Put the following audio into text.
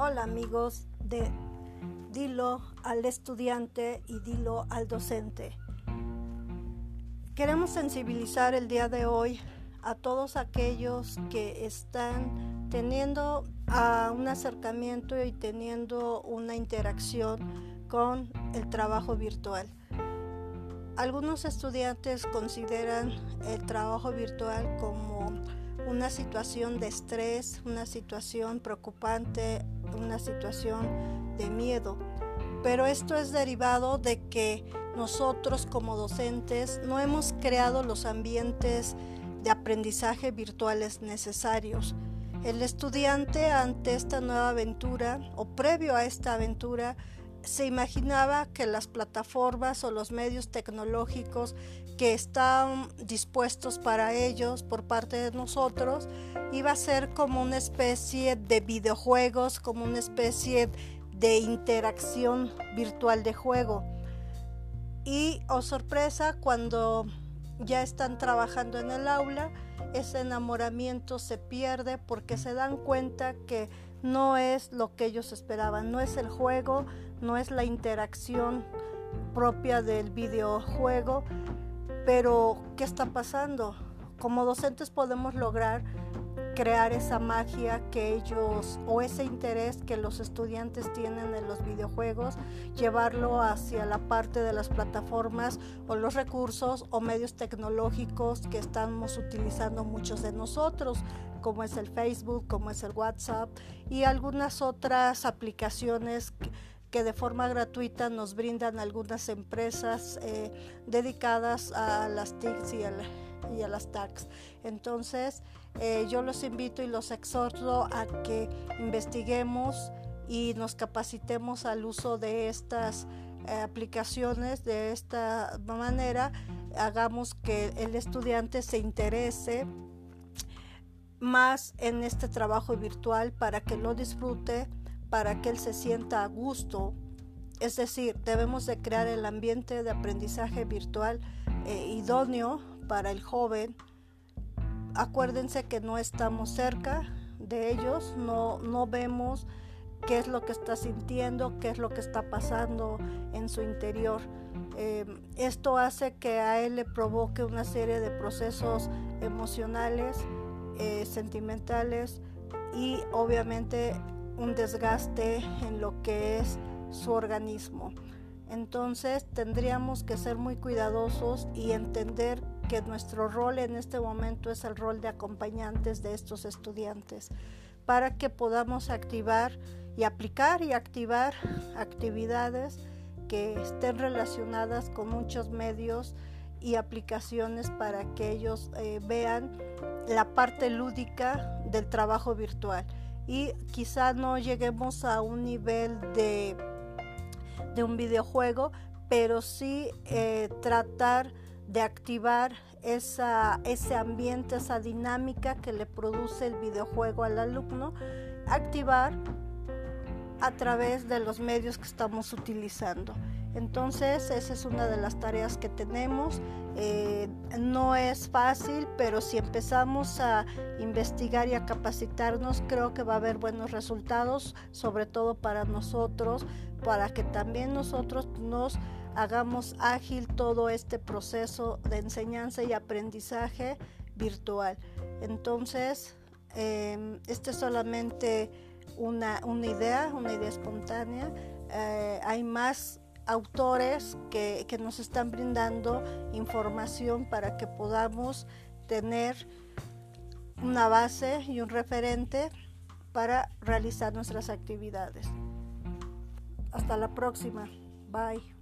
Hola amigos de Dilo al estudiante y Dilo al docente. Queremos sensibilizar el día de hoy a todos aquellos que están teniendo un acercamiento y teniendo una interacción con el trabajo virtual. Algunos estudiantes consideran el trabajo virtual como una situación de estrés, una situación preocupante, una situación de miedo. Pero esto es derivado de que nosotros como docentes no hemos creado los ambientes de aprendizaje virtuales necesarios. El estudiante ante esta nueva aventura o previo a esta aventura se imaginaba que las plataformas o los medios tecnológicos que están dispuestos para ellos por parte de nosotros iba a ser como una especie de videojuegos, como una especie de interacción virtual de juego. Y, oh sorpresa, cuando ya están trabajando en el aula, ese enamoramiento se pierde porque se dan cuenta que no es lo que ellos esperaban, no es el juego, no es la interacción propia del videojuego, pero ¿qué está pasando? Como docentes podemos lograr crear esa magia que ellos o ese interés que los estudiantes tienen en los videojuegos, llevarlo hacia la parte de las plataformas o los recursos o medios tecnológicos que estamos utilizando muchos de nosotros, como es el Facebook, como es el WhatsApp y algunas otras aplicaciones de forma gratuita nos brindan algunas empresas eh, dedicadas a las TICs y a las tags. Entonces, eh, yo los invito y los exhorto a que investiguemos y nos capacitemos al uso de estas eh, aplicaciones de esta manera hagamos que el estudiante se interese más en este trabajo virtual para que lo disfrute, para que él se sienta a gusto. Es decir, debemos de crear el ambiente de aprendizaje virtual eh, idóneo para el joven. Acuérdense que no estamos cerca de ellos, no, no vemos qué es lo que está sintiendo, qué es lo que está pasando en su interior. Eh, esto hace que a él le provoque una serie de procesos emocionales, eh, sentimentales y obviamente un desgaste en lo que es su organismo. Entonces tendríamos que ser muy cuidadosos y entender que nuestro rol en este momento es el rol de acompañantes de estos estudiantes para que podamos activar y aplicar y activar actividades que estén relacionadas con muchos medios y aplicaciones para que ellos eh, vean la parte lúdica del trabajo virtual y quizá no lleguemos a un nivel de, de un videojuego, pero sí eh, tratar de activar esa, ese ambiente, esa dinámica que le produce el videojuego al alumno, activar a través de los medios que estamos utilizando. Entonces, esa es una de las tareas que tenemos. Eh, no es fácil, pero si empezamos a investigar y a capacitarnos, creo que va a haber buenos resultados, sobre todo para nosotros, para que también nosotros nos hagamos ágil todo este proceso de enseñanza y aprendizaje virtual. Entonces, eh, este es solamente una, idea, una idea espontánea. Eh, hay más autores que, que nos están brindando información para que podamos tener una base y un referente para realizar nuestras actividades. Hasta la próxima. Bye.